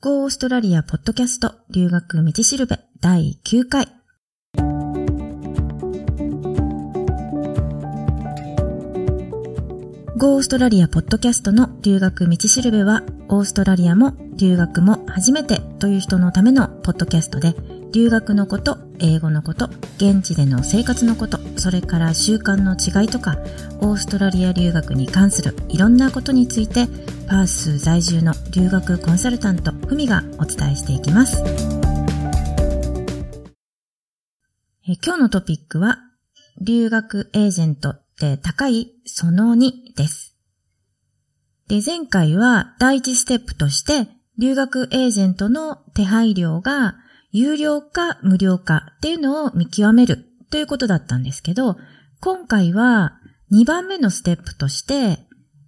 Go オーストラリアポッドキャスト留学道しるべ第9回。Go オーストラリアポッドキャストの留学道しるべは、オーストラリアも留学も初めてという人のためのポッドキャストで、留学のこと、英語のこと、現地での生活のこと、それから習慣の違いとか、オーストラリア留学に関するいろんなことについて、パース在住の留学コンサルタント、ふみがお伝えしていきます。え今日のトピックは、留学エージェントって高いその2です。で、前回は第一ステップとして、留学エージェントの手配料が有料か無料かっていうのを見極めるということだったんですけど、今回は2番目のステップとして、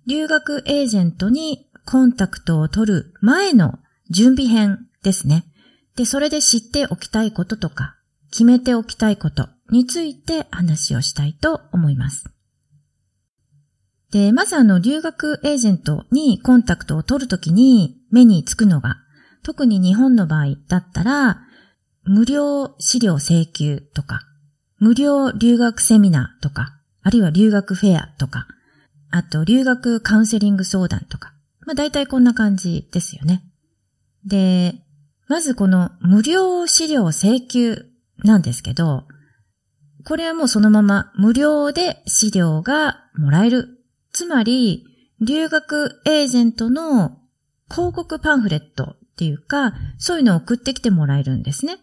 留学エージェントにコンタクトを取る前の準備編ですね。で、それで知っておきたいこととか、決めておきたいことについて話をしたいと思います。で、まずあの、留学エージェントにコンタクトを取るときに目につくのが、特に日本の場合だったら、無料資料請求とか、無料留学セミナーとか、あるいは留学フェアとか、あと留学カウンセリング相談とか、まあ大体こんな感じですよね。で、まずこの無料資料請求なんですけど、これはもうそのまま無料で資料がもらえる。つまり、留学エージェントの広告パンフレットっていうか、そういうのを送ってきてもらえるんですね。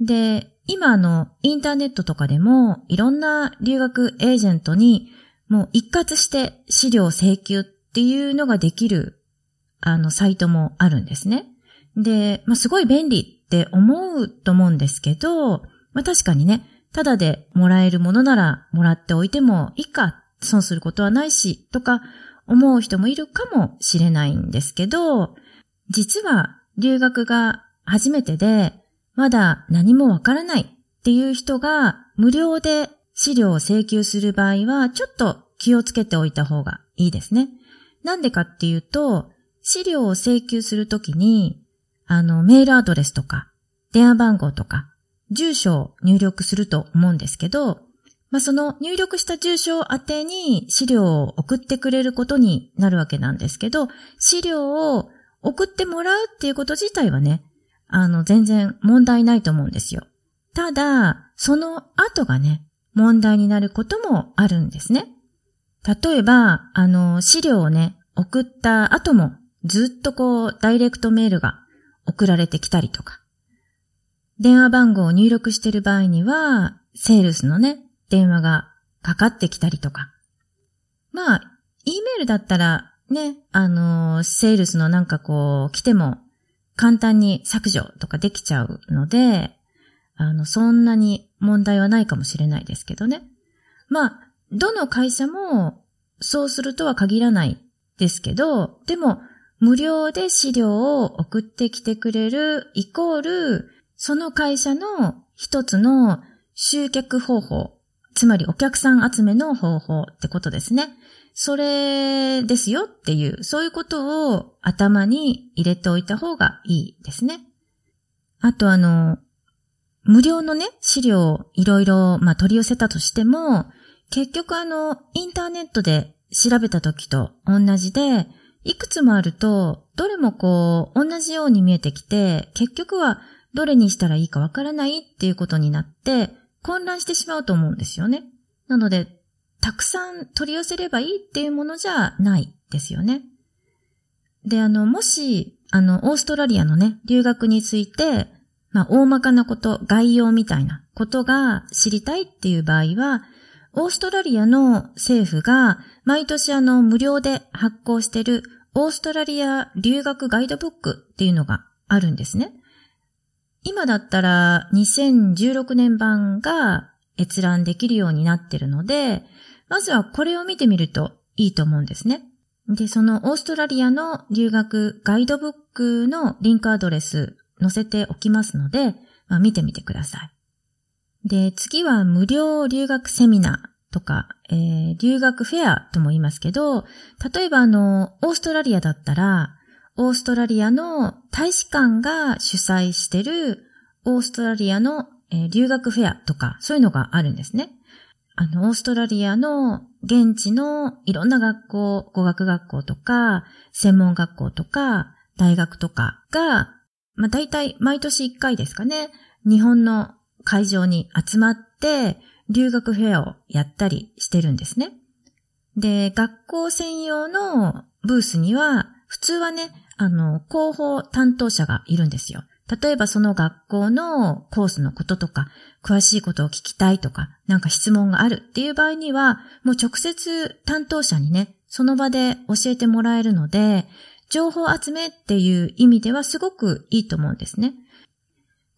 で、今あのインターネットとかでもいろんな留学エージェントにもう一括して資料請求っていうのができるあのサイトもあるんですね。で、まあ、すごい便利って思うと思うんですけど、まあ、確かにね、ただでもらえるものならもらっておいてもいいか、損することはないし、とか思う人もいるかもしれないんですけど、実は留学が初めてで、まだ何もわからないっていう人が無料で資料を請求する場合は、ちょっと気をつけておいた方がいいですね。なんでかっていうと、資料を請求するときに、あの、メールアドレスとか、電話番号とか、住所を入力すると思うんですけど、まあ、その入力した住所宛てに資料を送ってくれることになるわけなんですけど、資料を送ってもらうっていうこと自体はね、あの、全然問題ないと思うんですよ。ただ、その後がね、問題になることもあるんですね。例えば、あの、資料をね、送った後もずっとこう、ダイレクトメールが送られてきたりとか、電話番号を入力している場合には、セールスのね、電話がかかってきたりとか。まあ、E メールだったら、ね、あの、セールスのなんかこう、来ても、簡単に削除とかできちゃうので、あの、そんなに問題はないかもしれないですけどね。まあ、どの会社もそうするとは限らないですけど、でも、無料で資料を送ってきてくれるイコール、その会社の一つの集客方法、つまりお客さん集めの方法ってことですね。それですよっていう、そういうことを頭に入れておいた方がいいですね。あとあの、無料のね、資料をいろいろ、まあ、取り寄せたとしても、結局あの、インターネットで調べた時と同じで、いくつもあると、どれもこう、同じように見えてきて、結局はどれにしたらいいかわからないっていうことになって、混乱してしまうと思うんですよね。なので、たくさん取り寄せればいいっていうものじゃないですよね。で、あの、もし、あの、オーストラリアのね、留学について、まあ、大まかなこと、概要みたいなことが知りたいっていう場合は、オーストラリアの政府が毎年あの無料で発行しているオーストラリア留学ガイドブックっていうのがあるんですね。今だったら2016年版が閲覧できるようになってるので、まずはこれを見てみるといいと思うんですね。で、そのオーストラリアの留学ガイドブックのリンクアドレス載せておきますので、まあ、見てみてください。で、次は無料留学セミナーとか、えー、留学フェアとも言いますけど、例えばあの、オーストラリアだったら、オーストラリアの大使館が主催してるオーストラリアの、えー、留学フェアとか、そういうのがあるんですね。あの、オーストラリアの現地のいろんな学校、語学学校とか、専門学校とか、大学とかが、まあ大体毎年1回ですかね、日本の会場に集まって、留学フェアをやったりしてるんですね。で、学校専用のブースには、普通はね、あの、広報担当者がいるんですよ。例えばその学校のコースのこととか、詳しいことを聞きたいとか、なんか質問があるっていう場合には、もう直接担当者にね、その場で教えてもらえるので、情報集めっていう意味ではすごくいいと思うんですね。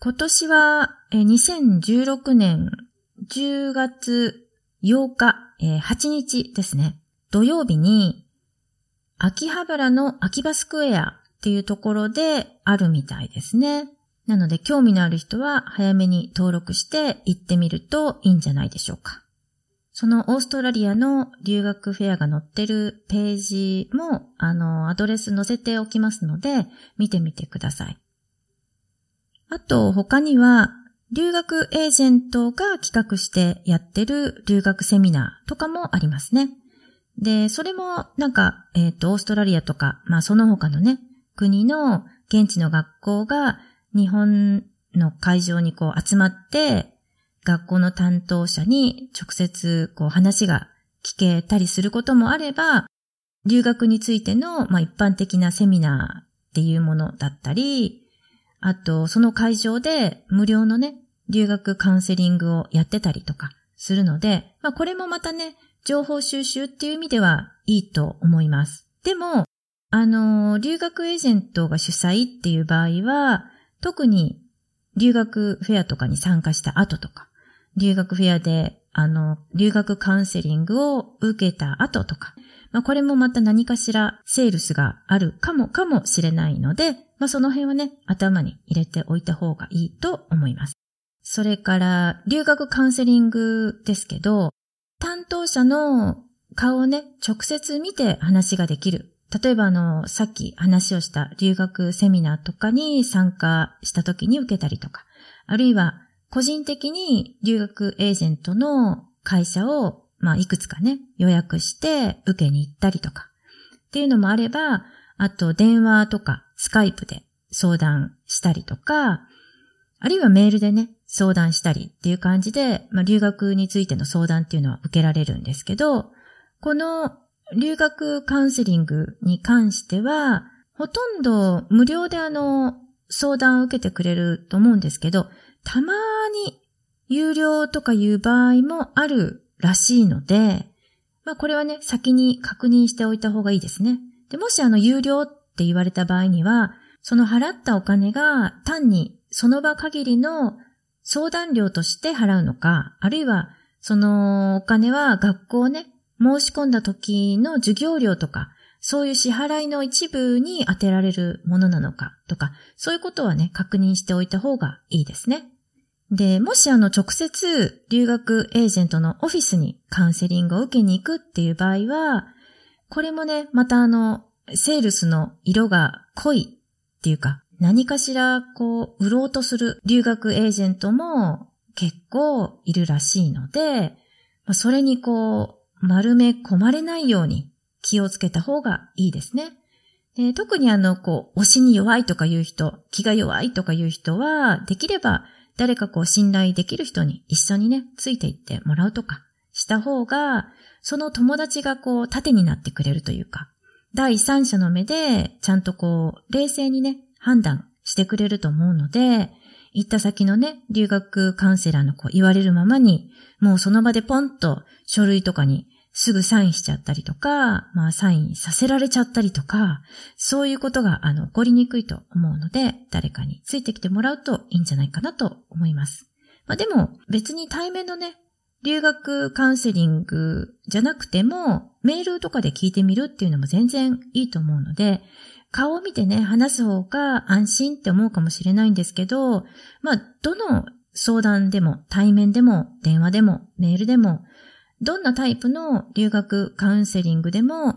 今年は2016年10月8日、8日ですね。土曜日に秋葉原の秋葉スクエアっていうところであるみたいですね。なので興味のある人は早めに登録して行ってみるといいんじゃないでしょうか。そのオーストラリアの留学フェアが載ってるページも、あの、アドレス載せておきますので、見てみてください。あと、他には、留学エージェントが企画してやってる留学セミナーとかもありますね。で、それもなんか、えっ、ー、と、オーストラリアとか、まあその他のね、国の現地の学校が日本の会場にこう集まって、学校の担当者に直接こう話が聞けたりすることもあれば、留学についての、まあ、一般的なセミナーっていうものだったり、あと、その会場で無料のね、留学カウンセリングをやってたりとかするので、まあ、これもまたね、情報収集っていう意味ではいいと思います。でも、あの、留学エージェントが主催っていう場合は、特に留学フェアとかに参加した後とか、留学フェアで、あの、留学カウンセリングを受けた後とか、まあ、これもまた何かしらセールスがあるかもかもしれないので、まあ、その辺はね、頭に入れておいた方がいいと思います。それから、留学カウンセリングですけど、担当者の顔をね、直接見て話ができる例えばあの、さっき話をした留学セミナーとかに参加した時に受けたりとか、あるいは個人的に留学エージェントの会社を、まあ、いくつかね、予約して受けに行ったりとか、っていうのもあれば、あと電話とかスカイプで相談したりとか、あるいはメールでね、相談したりっていう感じで、まあ、留学についての相談っていうのは受けられるんですけど、この留学カウンセリングに関しては、ほとんど無料であの、相談を受けてくれると思うんですけど、たまに有料とかいう場合もあるらしいので、まあこれはね、先に確認しておいた方がいいですね。で、もしあの有料って言われた場合には、その払ったお金が単にその場限りの相談料として払うのか、あるいはそのお金は学校ね、申し込んだ時の授業料とか、そういう支払いの一部に当てられるものなのかとか、そういうことはね、確認しておいた方がいいですね。で、もしあの直接留学エージェントのオフィスにカウンセリングを受けに行くっていう場合は、これもね、またあの、セールスの色が濃いっていうか、何かしらこう、売ろうとする留学エージェントも結構いるらしいので、それにこう、丸め込まれないように気をつけた方がいいですね。で特にあの、こう、推しに弱いとかいう人、気が弱いとかいう人は、できれば誰かこう信頼できる人に一緒にね、ついていってもらうとかした方が、その友達がこう、盾になってくれるというか、第三者の目で、ちゃんとこう、冷静にね、判断してくれると思うので、行った先のね、留学カウンセラーのこう言われるままに、もうその場でポンと書類とかにすぐサインしちゃったりとか、まあサインさせられちゃったりとか、そういうことがあの起こりにくいと思うので、誰かについてきてもらうといいんじゃないかなと思います。まあでも別に対面のね、留学カウンセリングじゃなくても、メールとかで聞いてみるっていうのも全然いいと思うので、顔を見てね、話す方が安心って思うかもしれないんですけど、まあ、どの相談でも、対面でも、電話でも、メールでも、どんなタイプの留学カウンセリングでも、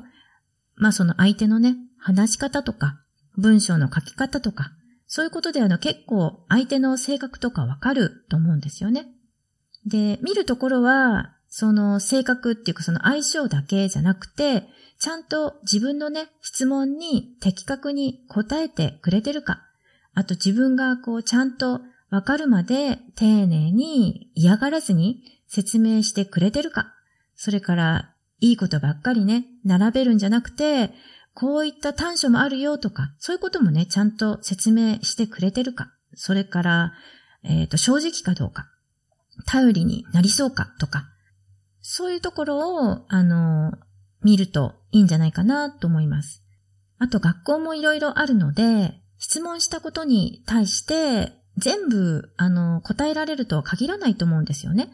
まあその相手のね、話し方とか、文章の書き方とか、そういうことであの結構相手の性格とかわかると思うんですよね。で、見るところは、その性格っていうかその相性だけじゃなくて、ちゃんと自分のね、質問に的確に答えてくれてるか、あと自分がこうちゃんとわかるまで丁寧に嫌がらずに説明してくれてるか、それからいいことばっかりね、並べるんじゃなくて、こういった短所もあるよとか、そういうこともね、ちゃんと説明してくれてるか、それから、えっ、ー、と、正直かどうか、頼りになりそうかとか、そういうところを、あの、見るといいんじゃないかなと思います。あと学校もいろいろあるので、質問したことに対して全部、あの、答えられるとは限らないと思うんですよね。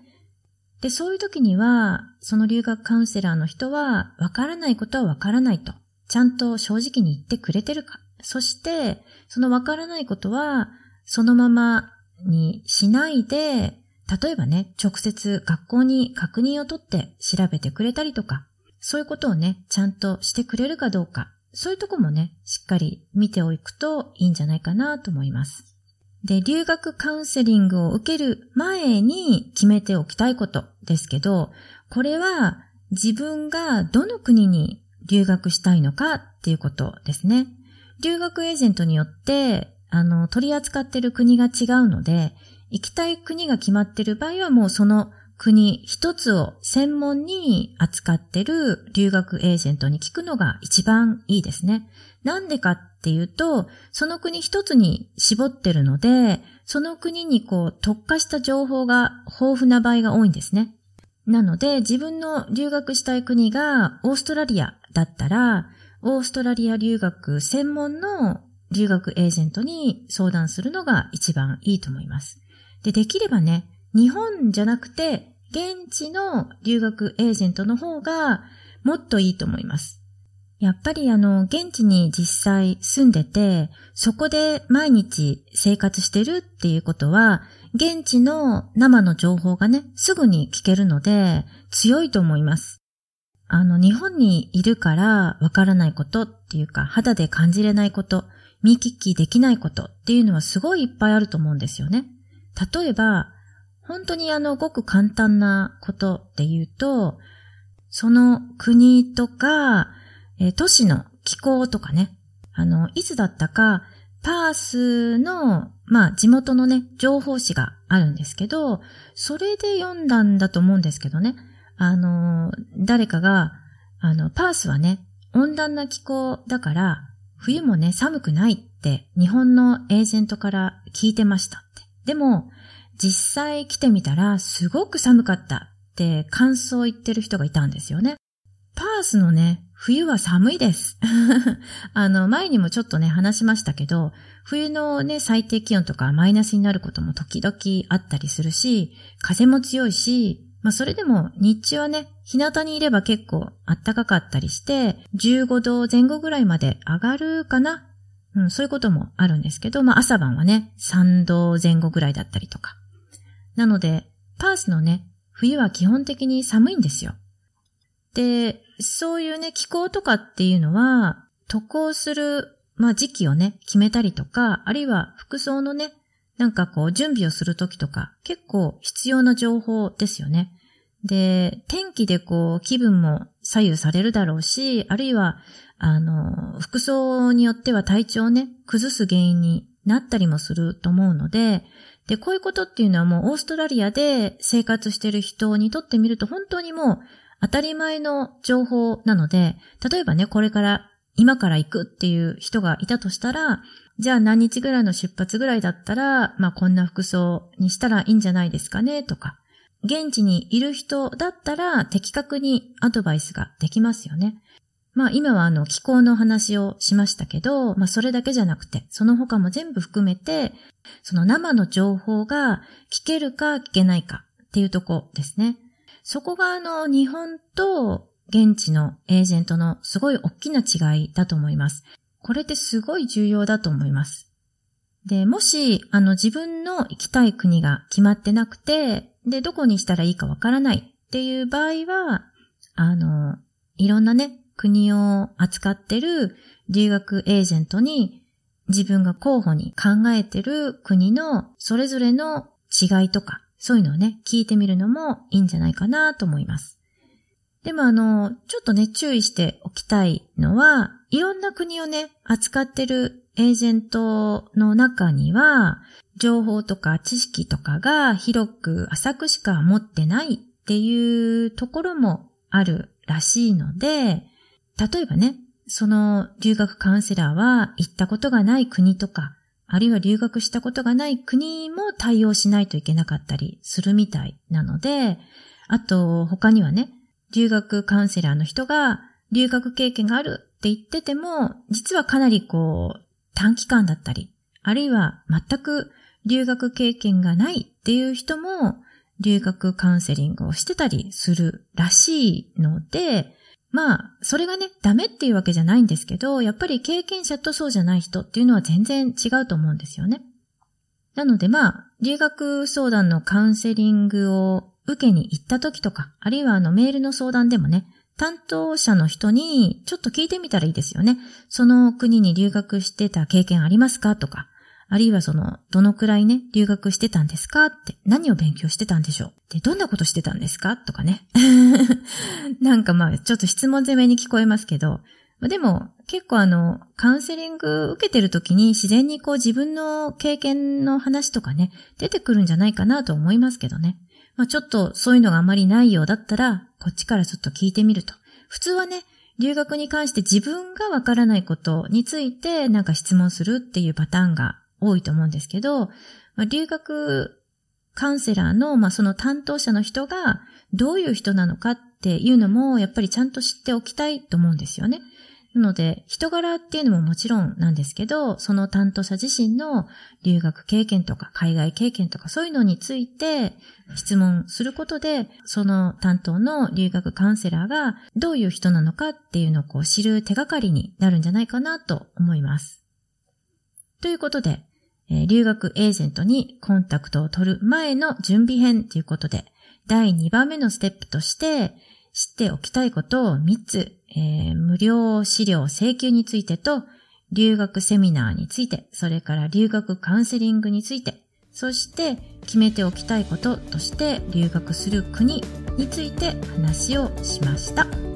で、そういう時には、その留学カウンセラーの人は、わからないことはわからないと、ちゃんと正直に言ってくれてるか。そして、そのわからないことは、そのままにしないで、例えばね、直接学校に確認を取って調べてくれたりとか、そういうことをね、ちゃんとしてくれるかどうか、そういうとこもね、しっかり見ておくといいんじゃないかなと思います。で、留学カウンセリングを受ける前に決めておきたいことですけど、これは自分がどの国に留学したいのかっていうことですね。留学エージェントによって、あの、取り扱ってる国が違うので、行きたい国が決まってる場合はもうその国一つを専門に扱ってる留学エージェントに聞くのが一番いいですね。なんでかっていうと、その国一つに絞ってるので、その国にこう特化した情報が豊富な場合が多いんですね。なので、自分の留学したい国がオーストラリアだったら、オーストラリア留学専門の留学エージェントに相談するのが一番いいと思います。で、できればね、日本じゃなくて、現地の留学エージェントの方がもっといいと思います。やっぱりあの、現地に実際住んでて、そこで毎日生活してるっていうことは、現地の生の情報がね、すぐに聞けるので、強いと思います。あの、日本にいるからわからないことっていうか、肌で感じれないこと、見聞きできないことっていうのはすごいいっぱいあると思うんですよね。例えば、本当にあの、ごく簡単なことっていうと、その国とか、え都市の気候とかね、あの、いつだったか、パースの、まあ、地元のね、情報誌があるんですけど、それで読んだんだと思うんですけどね、あの、誰かが、あの、パースはね、温暖な気候だから、冬もね、寒くないって日本のエージェントから聞いてました。でも、実際来てみたらすごく寒かったって感想を言ってる人がいたんですよね。パースのね、冬は寒いです。あの、前にもちょっとね、話しましたけど、冬のね、最低気温とかマイナスになることも時々あったりするし、風も強いし、まあそれでも日中はね、日向にいれば結構暖かかったりして、15度前後ぐらいまで上がるかなうん、そういうこともあるんですけど、まあ朝晩はね、3度前後ぐらいだったりとか。なので、パースのね、冬は基本的に寒いんですよ。で、そういうね、気候とかっていうのは、渡航する、まあ時期をね、決めたりとか、あるいは服装のね、なんかこう準備をするときとか、結構必要な情報ですよね。で、天気でこう気分も左右されるだろうし、あるいは、あの、服装によっては体調をね、崩す原因になったりもすると思うので、で、こういうことっていうのはもうオーストラリアで生活してる人にとってみると本当にもう当たり前の情報なので、例えばね、これから今から行くっていう人がいたとしたら、じゃあ何日ぐらいの出発ぐらいだったら、まあこんな服装にしたらいいんじゃないですかねとか、現地にいる人だったら的確にアドバイスができますよね。まあ今はあの気候の話をしましたけど、まあそれだけじゃなくて、その他も全部含めて、その生の情報が聞けるか聞けないかっていうとこですね。そこがあの日本と現地のエージェントのすごい大きな違いだと思います。これってすごい重要だと思います。で、もし、あの自分の行きたい国が決まってなくて、で、どこにしたらいいかわからないっていう場合は、あの、いろんなね、国を扱ってる留学エージェントに自分が候補に考えてる国のそれぞれの違いとか、そういうのをね、聞いてみるのもいいんじゃないかなと思います。でもあの、ちょっとね、注意しておきたいのは、いろんな国をね、扱ってるエージェントの中には、情報とか知識とかが広く浅くしか持ってないっていうところもあるらしいので、例えばね、その留学カウンセラーは行ったことがない国とか、あるいは留学したことがない国も対応しないといけなかったりするみたいなので、あと他にはね、留学カウンセラーの人が留学経験があるって言ってても、実はかなりこう短期間だったり、あるいは全く留学経験がないっていう人も留学カウンセリングをしてたりするらしいので、まあ、それがね、ダメっていうわけじゃないんですけど、やっぱり経験者とそうじゃない人っていうのは全然違うと思うんですよね。なのでまあ、留学相談のカウンセリングを受けに行った時とか、あるいはあのメールの相談でもね、担当者の人にちょっと聞いてみたらいいですよね。その国に留学してた経験ありますかとか、あるいはその、どのくらいね、留学してたんですかって、何を勉強してたんでしょう？で、どんなことしてたんですか？とかね。なんかまあ、ちょっと質問攻めに聞こえますけど、でも、結構あの、カウンセリング受けてる時に自然にこう自分の経験の話とかね、出てくるんじゃないかなと思いますけどね。まあちょっとそういうのがあまりないようだったら、こっちからちょっと聞いてみると。普通はね、留学に関して自分がわからないことについてなんか質問するっていうパターンが多いと思うんですけど、まあ、留学カウンセラーの、まあ、その担当者の人がどういう人なのかっていうのも、やっぱりちゃんと知っておきたいと思うんですよね。なので、人柄っていうのももちろんなんですけど、その担当者自身の留学経験とか海外経験とかそういうのについて質問することで、その担当の留学カウンセラーがどういう人なのかっていうのをこう知る手がかりになるんじゃないかなと思います。ということで、え、留学エージェントにコンタクトを取る前の準備編ということで、第2番目のステップとして、知っておきたいことを3つ、えー、無料資料請求についてと、留学セミナーについて、それから留学カウンセリングについて、そして決めておきたいこととして留学する国について話をしました。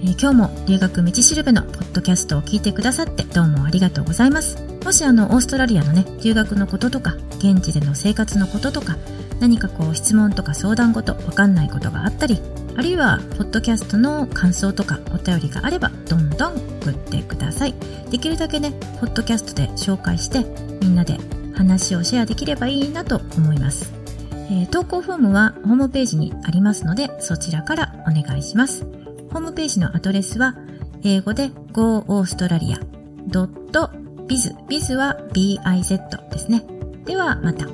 えー、今日も留学道しるべのポッドキャストを聞いてくださってどうもありがとうございます。もしあの、オーストラリアのね、留学のこととか、現地での生活のこととか、何かこう質問とか相談事、わかんないことがあったり、あるいは、ポッドキャストの感想とかお便りがあれば、どんどん送ってください。できるだけね、ポッドキャストで紹介して、みんなで話をシェアできればいいなと思います。えー、投稿フォームはホームページにありますので、そちらからお願いします。ホームページのアドレスは、英語で goaustralia.biz。biz は biz ですね。ではまた。